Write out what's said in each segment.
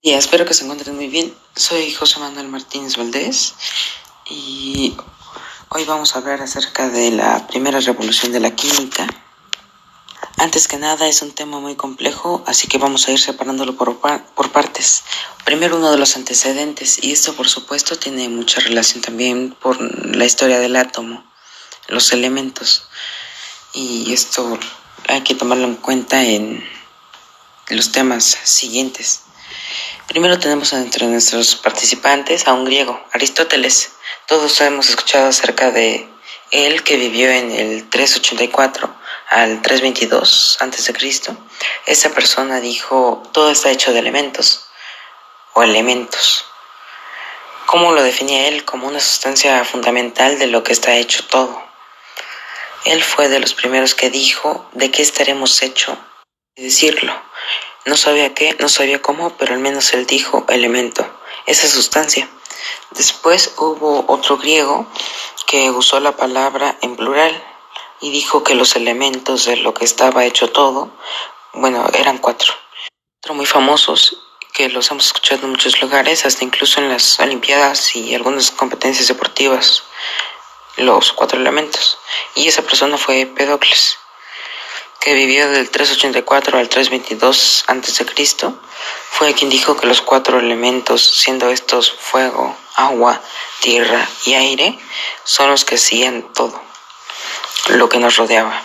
Y espero que se encuentren muy bien. Soy José Manuel Martínez Valdés y hoy vamos a hablar acerca de la primera revolución de la química. Antes que nada es un tema muy complejo, así que vamos a ir separándolo por, por partes. Primero uno de los antecedentes, y esto por supuesto tiene mucha relación también por la historia del átomo, los elementos. Y esto hay que tomarlo en cuenta en los temas siguientes. Primero tenemos entre nuestros participantes a un griego, Aristóteles. Todos hemos escuchado acerca de él que vivió en el 384 al 322 a.C. Esa persona dijo, todo está hecho de elementos o elementos. ¿Cómo lo definía él? Como una sustancia fundamental de lo que está hecho todo. Él fue de los primeros que dijo de qué estaremos hechos y decirlo. No sabía qué, no sabía cómo, pero al menos él dijo elemento, esa sustancia. Después hubo otro griego que usó la palabra en plural y dijo que los elementos de lo que estaba hecho todo, bueno, eran cuatro. Cuatro muy famosos que los hemos escuchado en muchos lugares, hasta incluso en las Olimpiadas y algunas competencias deportivas, los cuatro elementos. Y esa persona fue Pedocles que vivió del 384 al 322 a.C., fue quien dijo que los cuatro elementos, siendo estos fuego, agua, tierra y aire, son los que hacían todo lo que nos rodeaba,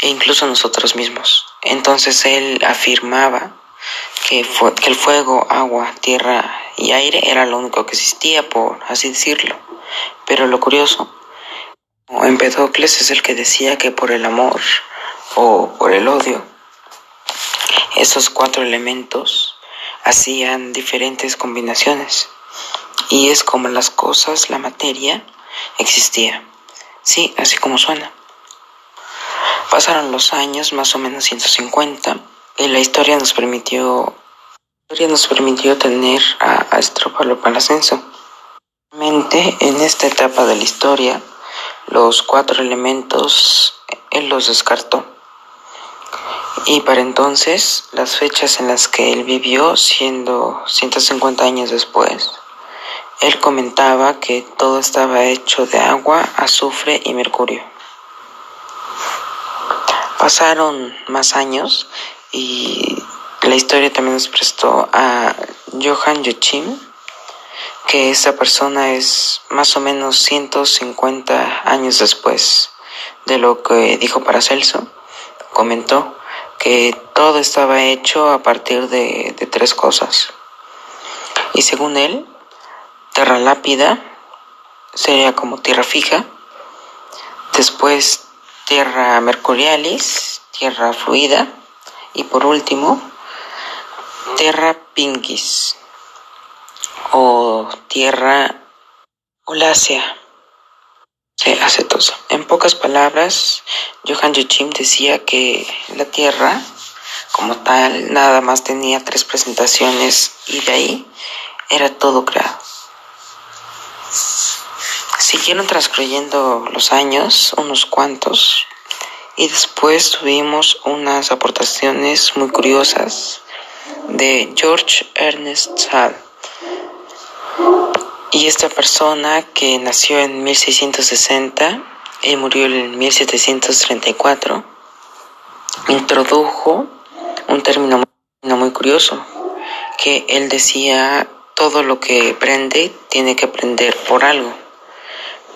e incluso nosotros mismos. Entonces él afirmaba que, que el fuego, agua, tierra y aire era lo único que existía, por así decirlo. Pero lo curioso, Empedocles es el que decía que por el amor, o por el odio. Esos cuatro elementos hacían diferentes combinaciones y es como las cosas, la materia, existía. Sí, así como suena. Pasaron los años, más o menos 150, y la historia nos permitió, la historia nos permitió tener a, a para ascenso. En esta etapa de la historia, los cuatro elementos él los descartó. Y para entonces, las fechas en las que él vivió, siendo 150 años después, él comentaba que todo estaba hecho de agua, azufre y mercurio. Pasaron más años y la historia también nos prestó a Johann Joachim, que esa persona es más o menos 150 años después de lo que dijo Paracelso. Comentó que todo estaba hecho a partir de, tres cosas. Y según él, tierra lápida sería como tierra fija, después tierra mercurialis, tierra fluida, y por último, tierra pinguis o tierra olácea En pocas palabras, Johann Joachim decía que la Tierra, como tal, nada más tenía tres presentaciones y de ahí era todo creado. Siguieron transcurriendo los años, unos cuantos, y después tuvimos unas aportaciones muy curiosas de George Ernest Hall y esta persona que nació en 1660 y murió en 1734 introdujo un término muy curioso, que él decía todo lo que prende tiene que prender por algo.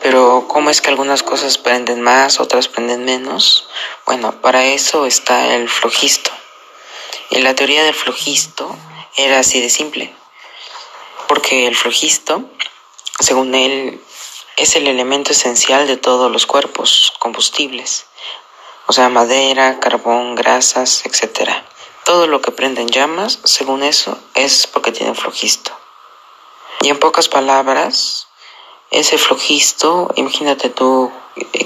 Pero ¿cómo es que algunas cosas prenden más, otras prenden menos? Bueno, para eso está el flojisto. Y la teoría del flojisto era así de simple. Porque el flojisto según él, es el elemento esencial de todos los cuerpos combustibles, o sea, madera, carbón, grasas, etc. Todo lo que prende en llamas, según eso, es porque tiene flojisto. Y en pocas palabras, ese flojisto, imagínate tú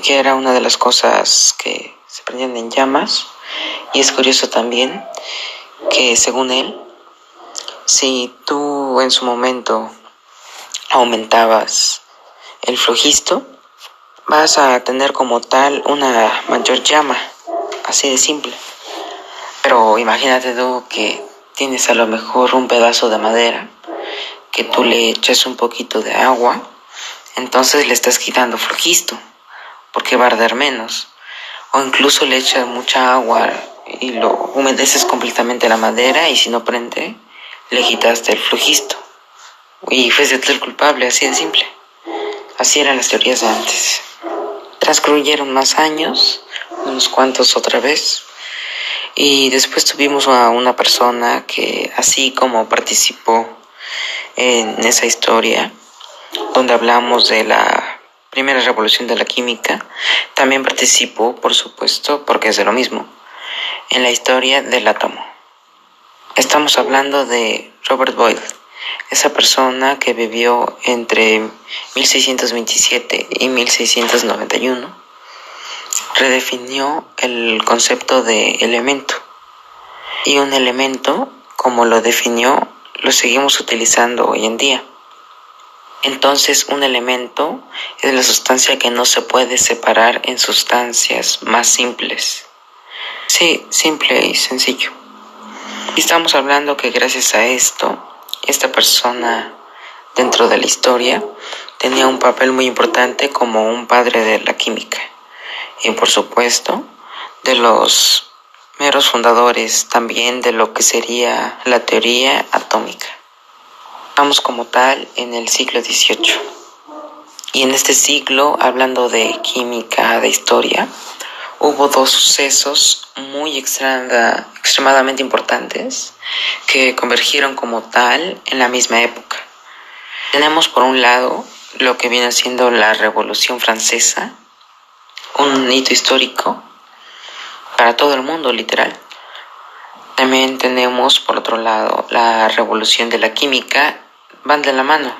que era una de las cosas que se prendían en llamas, y es curioso también que según él, si tú en su momento aumentabas el flojisto, vas a tener como tal una mayor llama, así de simple. Pero imagínate tú que tienes a lo mejor un pedazo de madera que tú le echas un poquito de agua, entonces le estás quitando flojisto, porque va a arder menos. O incluso le echas mucha agua y lo humedeces completamente la madera y si no prende, le quitaste el flojisto. Y fuiste el culpable, así de simple. Así eran las teorías de antes. Transcurrieron más años, unos cuantos otra vez, y después tuvimos a una persona que así como participó en esa historia, donde hablamos de la primera revolución de la química, también participó, por supuesto, porque es de lo mismo, en la historia del átomo. Estamos hablando de Robert Boyle, esa persona que vivió entre 1627 y 1691 redefinió el concepto de elemento. Y un elemento, como lo definió, lo seguimos utilizando hoy en día. Entonces, un elemento es la sustancia que no se puede separar en sustancias más simples. Sí, simple y sencillo. Y estamos hablando que gracias a esto, esta persona dentro de la historia tenía un papel muy importante como un padre de la química y por supuesto de los meros fundadores también de lo que sería la teoría atómica. Estamos como tal en el siglo XVIII. Y en este siglo, hablando de química, de historia, hubo dos sucesos muy extremadamente importantes que convergieron como tal en la misma época. Tenemos por un lado lo que viene siendo la Revolución Francesa, un hito histórico para todo el mundo, literal. También tenemos, por otro lado, la revolución de la química, van de la mano.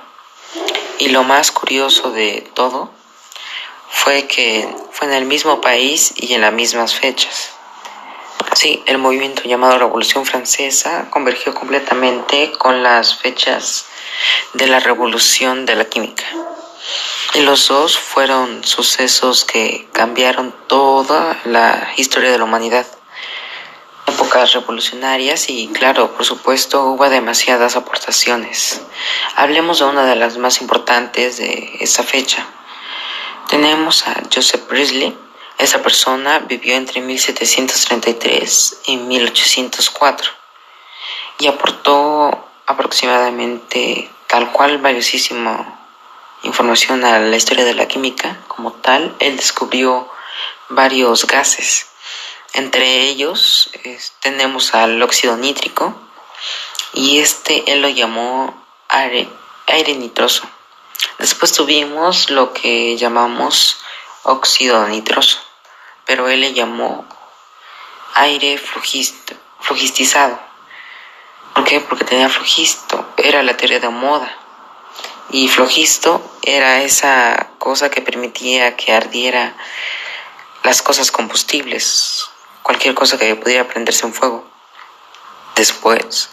Y lo más curioso de todo fue que fue en el mismo país y en las mismas fechas. Sí, el movimiento llamado Revolución Francesa convergió completamente con las fechas de la revolución de la química. Y los dos fueron sucesos que cambiaron toda la historia de la humanidad. Épocas revolucionarias y claro, por supuesto, hubo demasiadas aportaciones. Hablemos de una de las más importantes de esa fecha. Tenemos a Joseph Priestley. Esa persona vivió entre 1733 y 1804 y aportó aproximadamente tal cual valiosísimo información a la historia de la química como tal, él descubrió varios gases. Entre ellos tenemos al óxido nítrico y este él lo llamó aire, aire nitroso. Después tuvimos lo que llamamos óxido nitroso, pero él le llamó aire flujistizado. ¿Por qué? Porque tenía flujisto, era la teoría de moda y flojisto era esa cosa que permitía que ardiera las cosas combustibles, cualquier cosa que pudiera prenderse en fuego. Después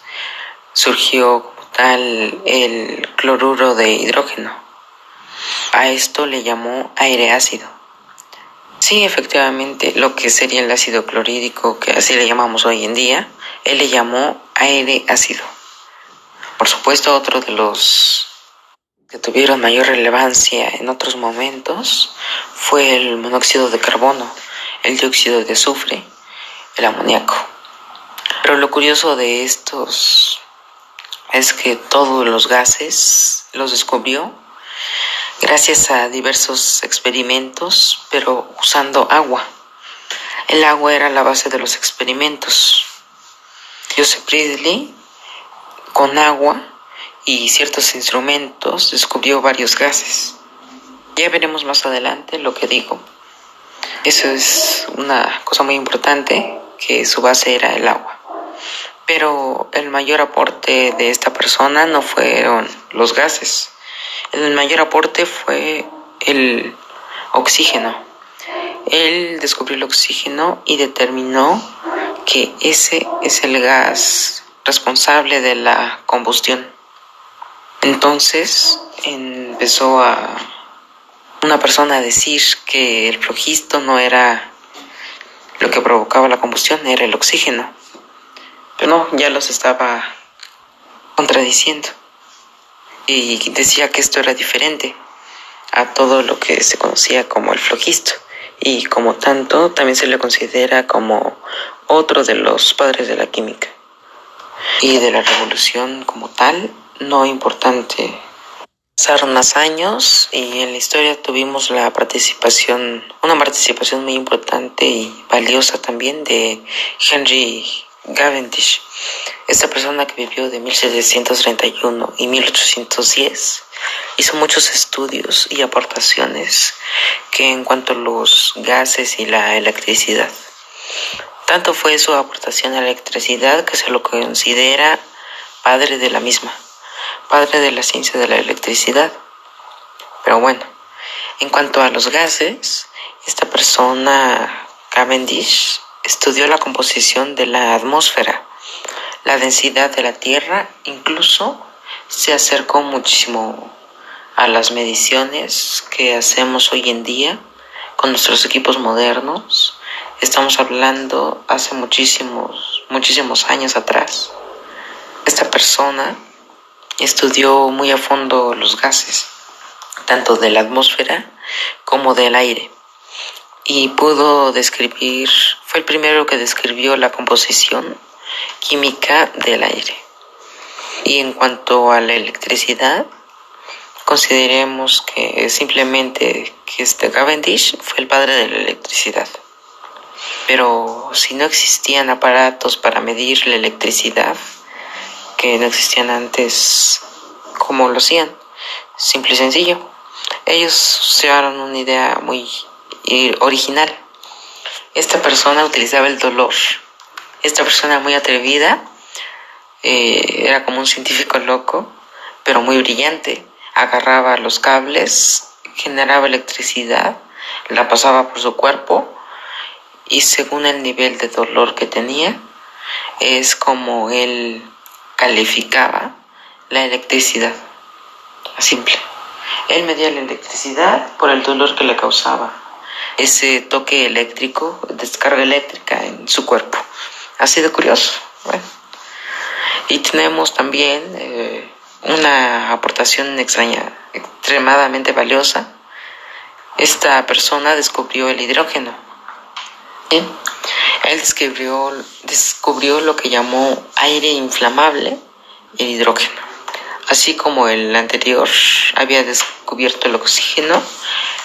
surgió el cloruro de hidrógeno. A esto le llamó aire ácido. Sí, efectivamente, lo que sería el ácido clorhídrico, que así le llamamos hoy en día, él le llamó aire ácido. Por supuesto, otro de los que tuvieron mayor relevancia en otros momentos fue el monóxido de carbono, el dióxido de azufre, el amoníaco. Pero lo curioso de estos es que todos los gases los descubrió gracias a diversos experimentos, pero usando agua. El agua era la base de los experimentos. Joseph Priestley con agua y ciertos instrumentos descubrió varios gases. Ya veremos más adelante lo que digo. Eso es una cosa muy importante, que su base era el agua. Pero el mayor aporte de esta persona no fueron los gases. El mayor aporte fue el oxígeno. Él descubrió el oxígeno y determinó que ese es el gas responsable de la combustión. Entonces empezó a una persona a decir que el flojisto no era lo que provocaba la combustión, era el oxígeno. No, ya los estaba contradiciendo. Y decía que esto era diferente a todo lo que se conocía como el flojisto. Y como tanto, también se le considera como otro de los padres de la química. Y de la revolución como tal, no importante. Pasaron más años y en la historia tuvimos la participación, una participación muy importante y valiosa también de Henry Cavendish, esta persona que vivió de 1731 y 1810 hizo muchos estudios y aportaciones que en cuanto a los gases y la electricidad. Tanto fue su aportación a la electricidad que se lo considera padre de la misma, padre de la ciencia de la electricidad. Pero bueno, en cuanto a los gases, esta persona Cavendish Estudió la composición de la atmósfera, la densidad de la Tierra, incluso se acercó muchísimo a las mediciones que hacemos hoy en día con nuestros equipos modernos. Estamos hablando hace muchísimos, muchísimos años atrás. Esta persona estudió muy a fondo los gases, tanto de la atmósfera como del aire y pudo describir, fue el primero que describió la composición química del aire. Y en cuanto a la electricidad, consideremos que simplemente que este Cavendish fue el padre de la electricidad. Pero si no existían aparatos para medir la electricidad, que no existían antes, ¿cómo lo hacían? Simple y sencillo. Ellos dieron una idea muy original. Esta persona utilizaba el dolor. Esta persona muy atrevida, eh, era como un científico loco, pero muy brillante. Agarraba los cables, generaba electricidad, la pasaba por su cuerpo y según el nivel de dolor que tenía, es como él calificaba la electricidad. Simple. Él medía la electricidad por el dolor que le causaba ese toque eléctrico, descarga eléctrica en su cuerpo. Ha sido curioso. Y tenemos también eh, una aportación extraña, extremadamente valiosa. Esta persona descubrió el hidrógeno. Él descubrió, descubrió lo que llamó aire inflamable, el hidrógeno. Así como el anterior había descubierto el oxígeno,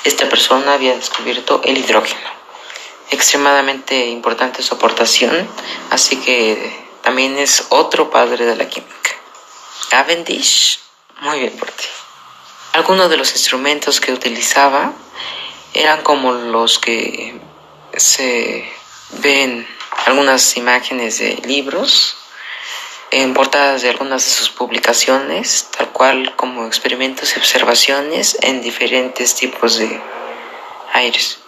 esta persona había descubierto el hidrógeno. Extremadamente importante su aportación, así que también es otro padre de la química. Cavendish, muy bien por ti. Algunos de los instrumentos que utilizaba eran como los que se ven algunas imágenes de libros en portadas de algunas de sus publicaciones, tal cual como experimentos y observaciones en diferentes tipos de aires.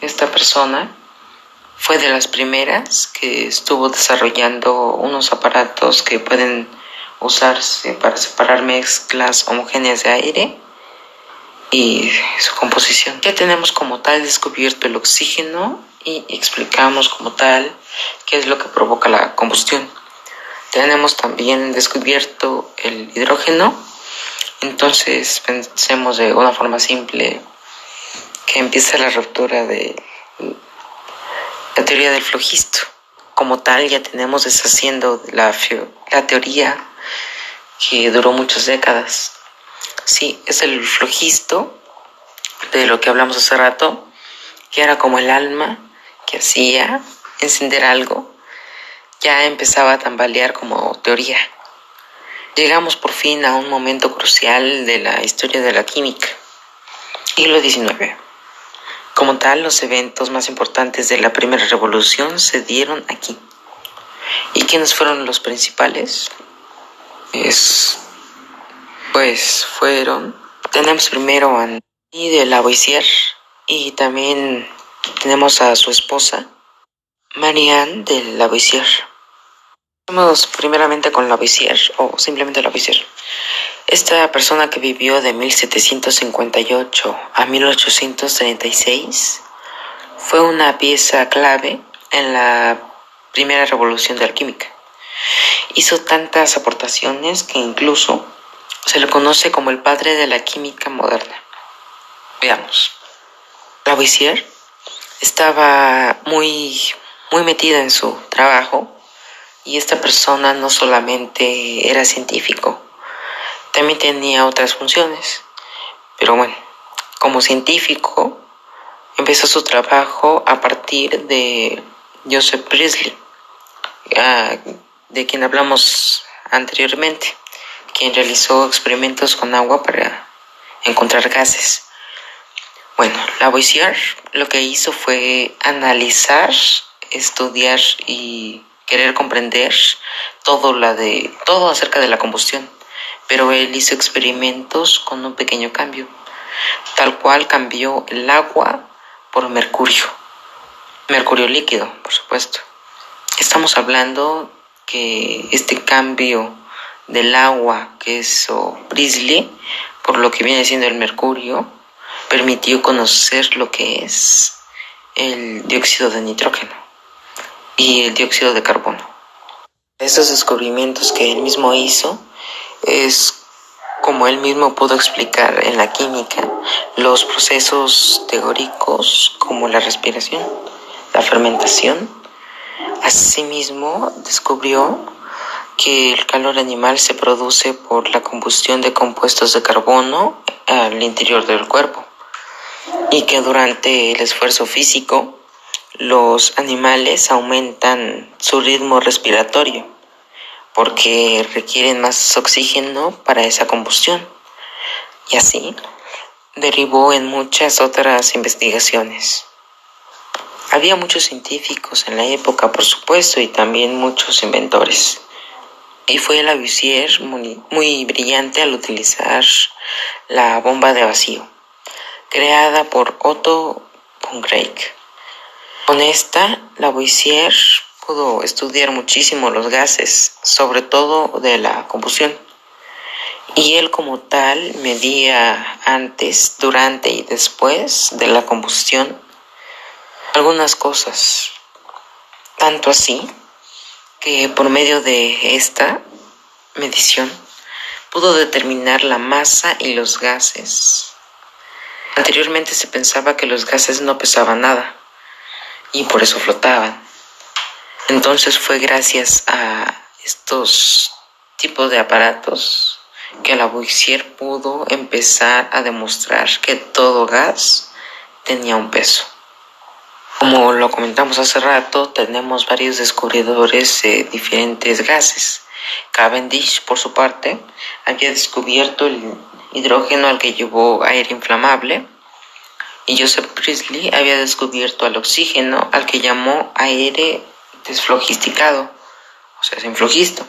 Esta persona fue de las primeras que estuvo desarrollando unos aparatos que pueden usarse para separar mezclas homogéneas de aire y su composición. Ya tenemos como tal descubierto el oxígeno y explicamos como tal qué es lo que provoca la combustión tenemos también descubierto el hidrógeno. Entonces pensemos de una forma simple que empieza la ruptura de la teoría del flojisto. Como tal ya tenemos deshaciendo la, la teoría que duró muchas décadas. Sí, es el flojisto de lo que hablamos hace rato, que era como el alma que hacía encender algo ya empezaba a tambalear como teoría. Llegamos por fin a un momento crucial de la historia de la química, siglo XIX. Como tal, los eventos más importantes de la primera revolución se dieron aquí. ¿Y quiénes fueron los principales? Es, pues fueron, tenemos primero a Annie de Lavoisier y también tenemos a su esposa, Marianne de Lavoisier. Vamos primeramente con Lavoisier o simplemente Lavoisier. Esta persona que vivió de 1758 a 1836 fue una pieza clave en la primera revolución de la química. hizo tantas aportaciones que incluso se le conoce como el padre de la química moderna. Veamos. Lavoisier estaba muy, muy metida en su trabajo y esta persona no solamente era científico, también tenía otras funciones. Pero bueno, como científico empezó su trabajo a partir de Joseph Priestley, ah, de quien hablamos anteriormente, quien realizó experimentos con agua para encontrar gases. Bueno, Lavoisier lo que hizo fue analizar, estudiar y querer comprender todo, la de, todo acerca de la combustión, pero él hizo experimentos con un pequeño cambio, tal cual cambió el agua por mercurio, mercurio líquido, por supuesto. Estamos hablando que este cambio del agua que hizo Priestley, por lo que viene siendo el mercurio, permitió conocer lo que es el dióxido de nitrógeno y el dióxido de carbono. Estos descubrimientos que él mismo hizo es como él mismo pudo explicar en la química los procesos teóricos como la respiración, la fermentación. Asimismo, descubrió que el calor animal se produce por la combustión de compuestos de carbono al interior del cuerpo y que durante el esfuerzo físico los animales aumentan su ritmo respiratorio porque requieren más oxígeno para esa combustión. Y así derivó en muchas otras investigaciones. Había muchos científicos en la época, por supuesto, y también muchos inventores. Y fue Lavoisier muy, muy brillante al utilizar la bomba de vacío, creada por Otto von Guericke con esta, Lavoisier pudo estudiar muchísimo los gases, sobre todo de la combustión. Y él como tal medía antes, durante y después de la combustión algunas cosas. Tanto así que por medio de esta medición pudo determinar la masa y los gases. Anteriormente se pensaba que los gases no pesaban nada y por eso flotaban. Entonces fue gracias a estos tipos de aparatos que Lavoisier pudo empezar a demostrar que todo gas tenía un peso. Como lo comentamos hace rato, tenemos varios descubridores de diferentes gases. Cavendish, por su parte, había descubierto el hidrógeno al que llevó aire inflamable y Joseph Priestley había descubierto al oxígeno al que llamó aire desflogisticado, o sea, sin flogisto.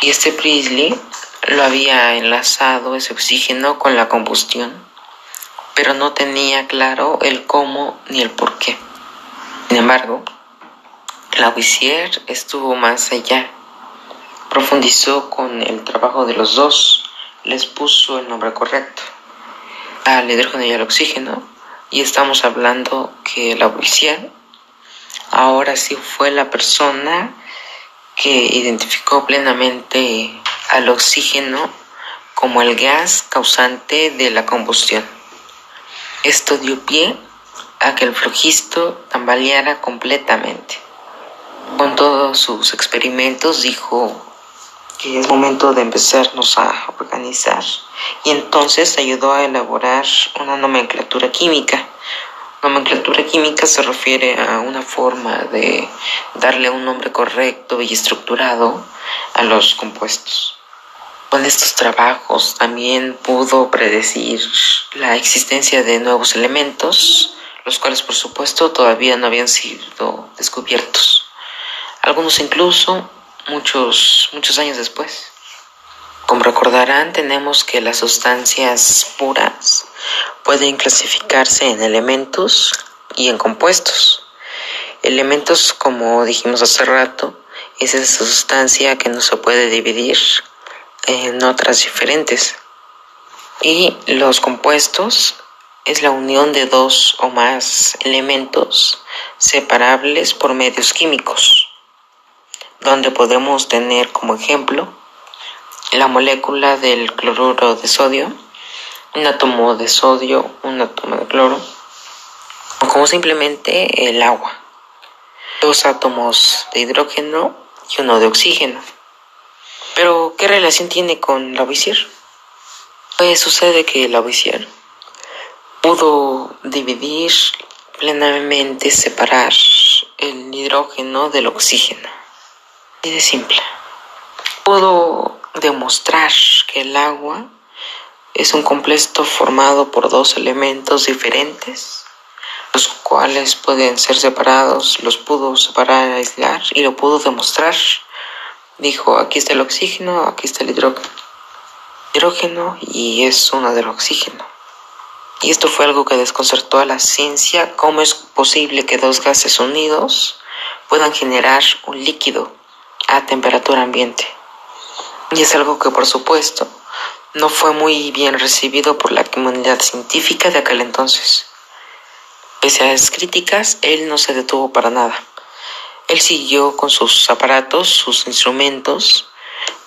Y este Priestley lo había enlazado ese oxígeno con la combustión, pero no tenía claro el cómo ni el por qué. Sin embargo, Lavoisier estuvo más allá, profundizó con el trabajo de los dos, les puso el nombre correcto al hidrógeno y al oxígeno y estamos hablando que la policía ahora sí fue la persona que identificó plenamente al oxígeno como el gas causante de la combustión. Esto dio pie a que el flogisto tambaleara completamente. Con todos sus experimentos dijo que es momento de empezarnos a organizar y entonces ayudó a elaborar una nomenclatura química. Nomenclatura química se refiere a una forma de darle un nombre correcto y estructurado a los compuestos. Con estos trabajos también pudo predecir la existencia de nuevos elementos, los cuales por supuesto todavía no habían sido descubiertos. Algunos incluso muchos, muchos años después. Como recordarán, tenemos que las sustancias puras pueden clasificarse en elementos y en compuestos. Elementos, como dijimos hace rato, es esa sustancia que no se puede dividir en otras diferentes. Y los compuestos es la unión de dos o más elementos separables por medios químicos. Donde podemos tener como ejemplo la molécula del cloruro de sodio, un átomo de sodio, un átomo de cloro, o como simplemente el agua, dos átomos de hidrógeno y uno de oxígeno. Pero, ¿qué relación tiene con Lavoisier? Pues sucede que Lavoisier pudo dividir plenamente, separar el hidrógeno del oxígeno. Y de simple. Pudo demostrar que el agua es un compuesto formado por dos elementos diferentes, los cuales pueden ser separados, los pudo separar, aislar y lo pudo demostrar. Dijo, aquí está el oxígeno, aquí está el hidrógeno. Y es uno del oxígeno. Y esto fue algo que desconcertó a la ciencia, cómo es posible que dos gases unidos puedan generar un líquido a temperatura ambiente. Y es algo que por supuesto no fue muy bien recibido por la comunidad científica de aquel entonces. Pese a las críticas, él no se detuvo para nada. Él siguió con sus aparatos, sus instrumentos,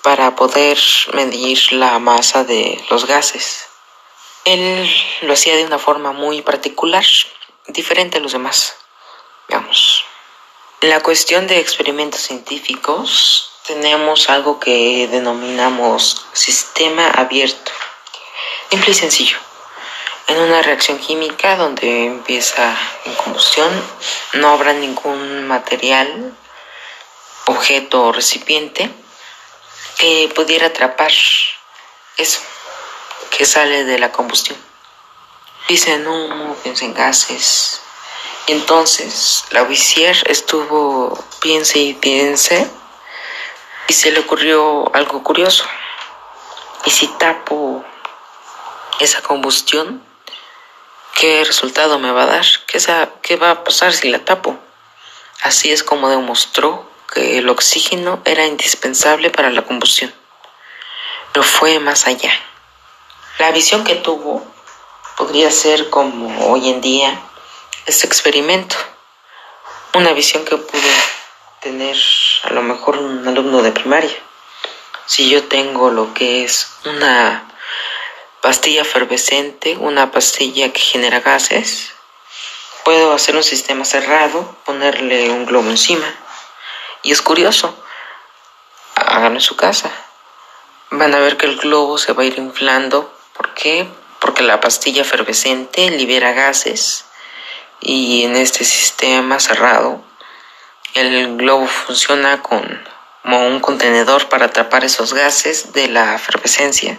para poder medir la masa de los gases. Él lo hacía de una forma muy particular, diferente a los demás. Veamos. En la cuestión de experimentos científicos, tenemos algo que denominamos sistema abierto. Simple y sencillo. En una reacción química donde empieza en combustión, no habrá ningún material, objeto o recipiente que pudiera atrapar eso que sale de la combustión. Piensa en humo, piensa en gases. Entonces la Lavoisier estuvo piense y piense y se le ocurrió algo curioso. ¿Y si tapo esa combustión? ¿Qué resultado me va a dar? ¿Qué, ¿Qué va a pasar si la tapo? Así es como demostró que el oxígeno era indispensable para la combustión. Pero fue más allá. La visión que tuvo podría ser como hoy en día este experimento. Una visión que pudo tener a lo mejor un alumno de primaria. Si yo tengo lo que es una pastilla efervescente, una pastilla que genera gases, puedo hacer un sistema cerrado, ponerle un globo encima. Y es curioso, háganlo en su casa. Van a ver que el globo se va a ir inflando. ¿Por qué? Porque la pastilla efervescente libera gases y en este sistema cerrado el globo funciona con, como un contenedor para atrapar esos gases de la efervescencia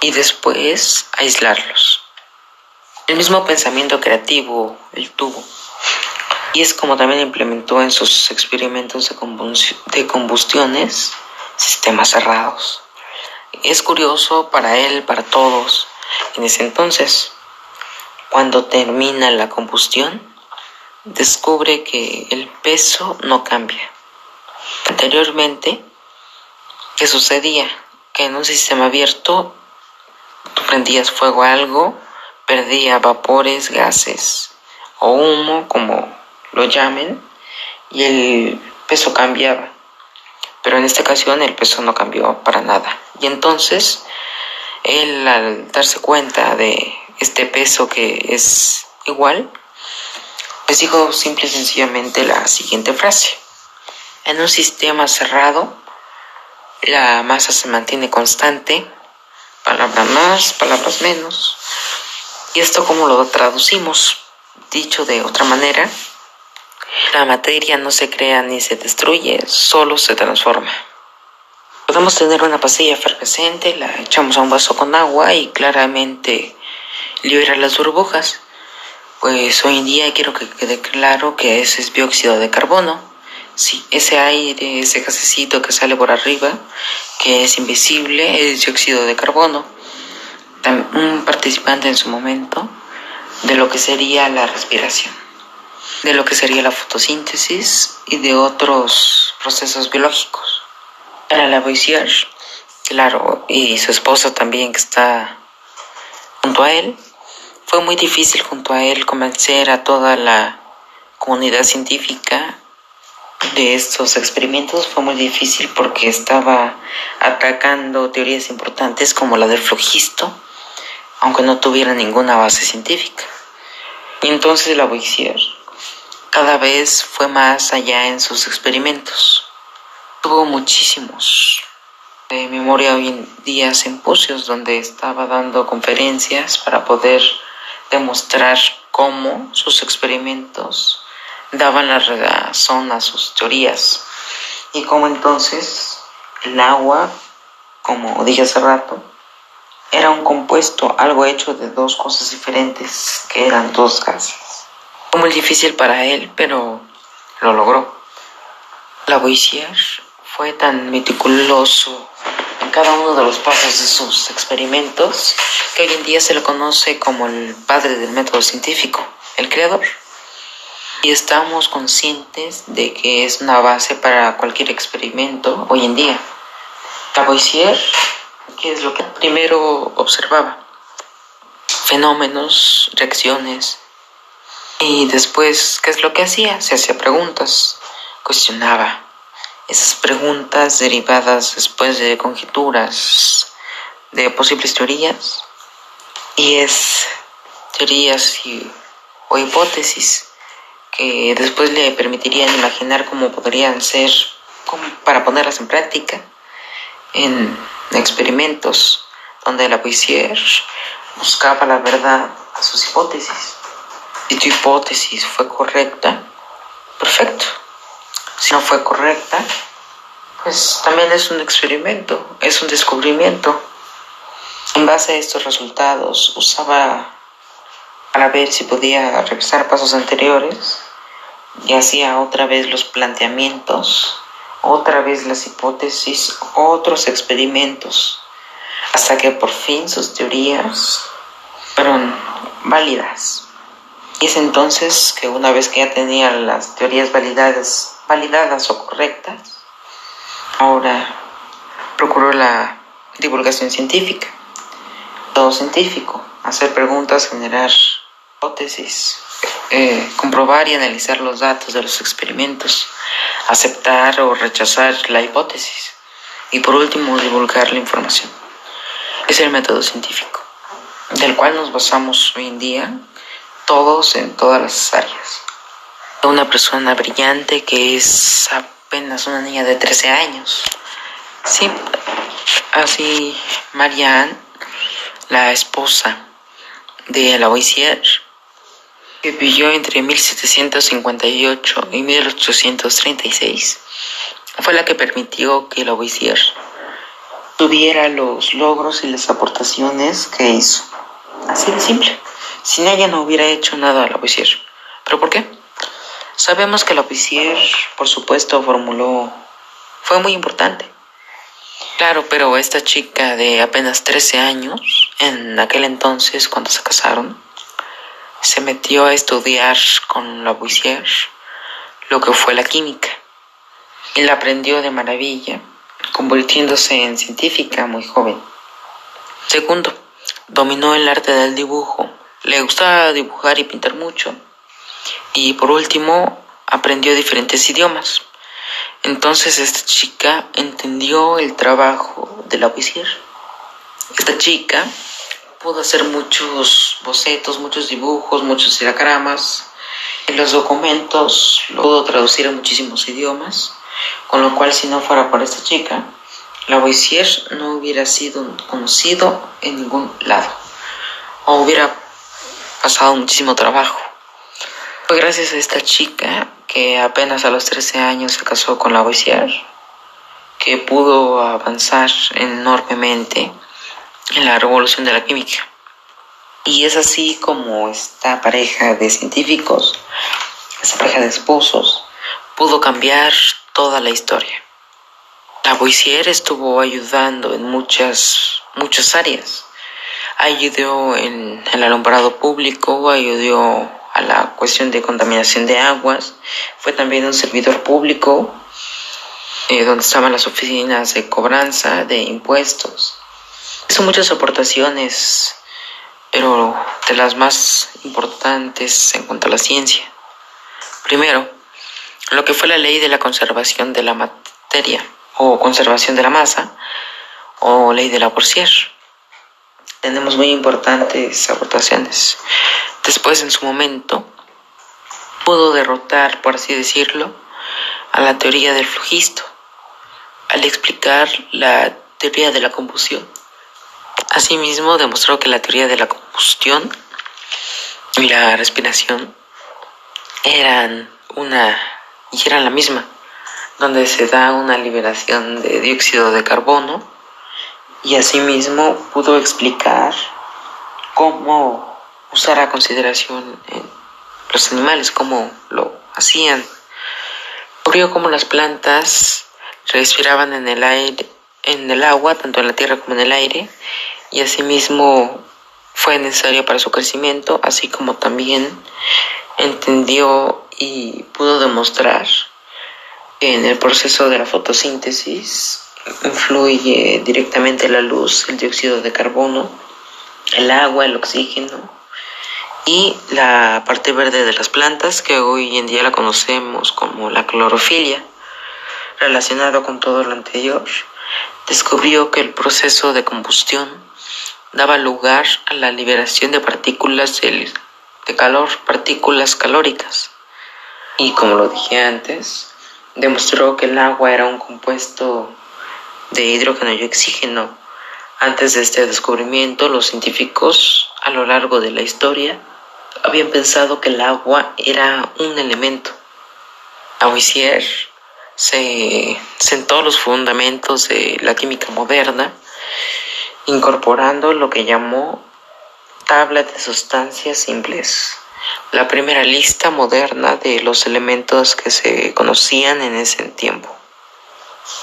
y después aislarlos. El mismo pensamiento creativo él tuvo y es como también implementó en sus experimentos de combustiones sistemas cerrados. Es curioso para él, para todos, en ese entonces, cuando termina la combustión, descubre que el peso no cambia. Anteriormente, ¿qué sucedía? Que en un sistema abierto tú prendías fuego a algo, perdía vapores, gases o humo, como lo llamen, y el peso cambiaba. Pero en esta ocasión el peso no cambió para nada. Y entonces, él al darse cuenta de este peso que es igual, les digo simple y sencillamente la siguiente frase. En un sistema cerrado, la masa se mantiene constante, palabras más, palabras menos. ¿Y esto cómo lo traducimos? Dicho de otra manera, la materia no se crea ni se destruye, solo se transforma. Podemos tener una pastilla efervescente, la echamos a un vaso con agua y claramente libera las burbujas pues hoy en día quiero que quede claro que ese es dióxido de carbono. Sí, ese aire, ese gasecito que sale por arriba, que es invisible, es dióxido de carbono. Un participante en su momento de lo que sería la respiración, de lo que sería la fotosíntesis y de otros procesos biológicos. Para Lavoisier, claro, y su esposa también que está junto a él, fue muy difícil junto a él convencer a toda la comunidad científica de estos experimentos fue muy difícil porque estaba atacando teorías importantes como la del flogisto, aunque no tuviera ninguna base científica. Y entonces Lavoisier cada vez fue más allá en sus experimentos. Tuvo muchísimos. De memoria hoy en día simposios donde estaba dando conferencias para poder demostrar cómo sus experimentos daban la razón a sus teorías y cómo entonces el agua, como dije hace rato, era un compuesto, algo hecho de dos cosas diferentes que eran dos gases. Muy difícil para él, pero lo logró. Lavoisier fue tan meticuloso cada uno de los pasos de sus experimentos que hoy en día se le conoce como el padre del método científico, el creador. Y estamos conscientes de que es una base para cualquier experimento hoy en día. Lavoisier, ¿qué es lo que primero observaba? Fenómenos, reacciones, y después, ¿qué es lo que hacía? Se hacía preguntas, cuestionaba. Esas preguntas derivadas después de conjeturas, de posibles teorías, y es teorías y, o hipótesis que después le permitirían imaginar cómo podrían ser para ponerlas en práctica en experimentos donde la Lavoisier buscaba la verdad a sus hipótesis. Si tu hipótesis fue correcta, perfecto. Si no fue correcta, pues también es un experimento, es un descubrimiento. En base a estos resultados, usaba para ver si podía revisar pasos anteriores y hacía otra vez los planteamientos, otra vez las hipótesis, otros experimentos, hasta que por fin sus teorías fueron válidas. Y es entonces que una vez que ya tenía las teorías validadas, validadas o correctas, ahora procuró la divulgación científica, todo científico, hacer preguntas, generar hipótesis, eh, comprobar y analizar los datos de los experimentos, aceptar o rechazar la hipótesis. Y por último divulgar la información. Es el método científico, del cual nos basamos hoy en día todos en todas las áreas. Una persona brillante que es apenas una niña de 13 años. Sí, así Marianne, la esposa de Lavoisier, que vivió entre 1758 y 1836, fue la que permitió que Lavoisier tuviera los logros y las aportaciones que hizo. Así de simple. Sin ella no hubiera hecho nada Lavoisier. ¿Pero por qué? Sabemos que Lavoisier, por supuesto, formuló... Fue muy importante. Claro, pero esta chica de apenas 13 años, en aquel entonces cuando se casaron, se metió a estudiar con Lavoisier lo que fue la química. Y la aprendió de maravilla, convirtiéndose en científica muy joven. Segundo, dominó el arte del dibujo le gustaba dibujar y pintar mucho. Y por último, aprendió diferentes idiomas. Entonces esta chica entendió el trabajo de la poesía. Esta chica pudo hacer muchos bocetos, muchos dibujos, muchos diagramas. Los documentos lo pudo traducir a muchísimos idiomas, con lo cual si no fuera por esta chica, Lavoisier no hubiera sido conocido en ningún lado o hubiera pasado muchísimo trabajo. Fue gracias a esta chica que apenas a los 13 años se casó con la Lavoisier que pudo avanzar enormemente en la revolución de la química. Y es así como esta pareja de científicos, esta pareja de esposos, pudo cambiar toda la historia. La Lavoisier estuvo ayudando en muchas, muchas áreas ayudó en el alumbrado público, ayudó a la cuestión de contaminación de aguas, fue también un servidor público eh, donde estaban las oficinas de cobranza de impuestos. Hizo muchas aportaciones, pero de las más importantes en cuanto a la ciencia. Primero, lo que fue la ley de la conservación de la materia o conservación de la masa o ley de la Lavoisier. Tenemos muy importantes aportaciones. Después, en su momento, pudo derrotar, por así decirlo, a la teoría del flujisto, al explicar la teoría de la combustión. Asimismo, demostró que la teoría de la combustión y la respiración eran una y eran la misma, donde se da una liberación de dióxido de carbono y asimismo pudo explicar cómo usar a consideración los animales, cómo lo hacían. Vio cómo las plantas respiraban en el aire, en el agua, tanto en la tierra como en el aire, y asimismo fue necesario para su crecimiento, así como también entendió y pudo demostrar en el proceso de la fotosíntesis influye directamente la luz, el dióxido de carbono, el agua, el oxígeno y la parte verde de las plantas que hoy en día la conocemos como la clorofilia. Relacionado con todo lo anterior, descubrió que el proceso de combustión daba lugar a la liberación de partículas de calor, partículas calóricas. Y como lo dije antes, demostró que el agua era un compuesto de hidrógeno y oxígeno. Antes de este descubrimiento, los científicos a lo largo de la historia habían pensado que el agua era un elemento. Lavoisier se sentó los fundamentos de la química moderna, incorporando lo que llamó tabla de sustancias simples, la primera lista moderna de los elementos que se conocían en ese tiempo.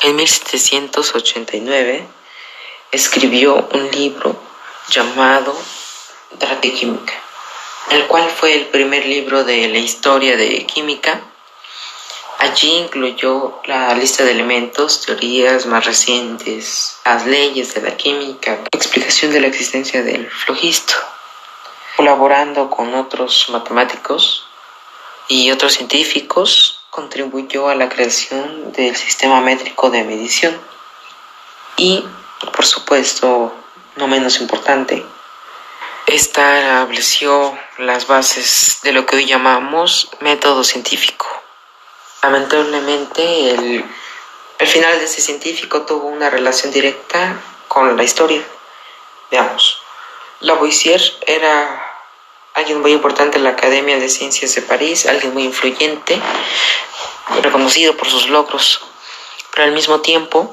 En 1789 escribió un libro llamado Trate Química, el cual fue el primer libro de la historia de química. Allí incluyó la lista de elementos, teorías más recientes, las leyes de la química, explicación de la existencia del flogisto, colaborando con otros matemáticos y otros científicos contribuyó a la creación del sistema métrico de medición y, por supuesto, no menos importante, estableció las bases de lo que hoy llamamos método científico. Lamentablemente, el, final de ese científico tuvo una relación directa con la historia. Veamos, Lavoisier era alguien muy importante en la Academia de Ciencias de París, alguien muy influyente, reconocido por sus logros, pero al mismo tiempo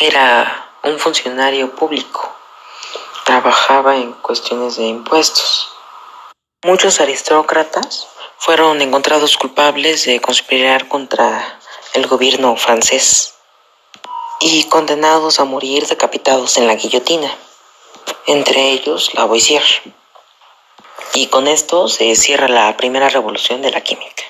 era un funcionario público, trabajaba en cuestiones de impuestos. Muchos aristócratas fueron encontrados culpables de conspirar contra el gobierno francés y condenados a morir decapitados en la guillotina, entre ellos Lavoisier. Y con esto se cierra la primera revolución de la química.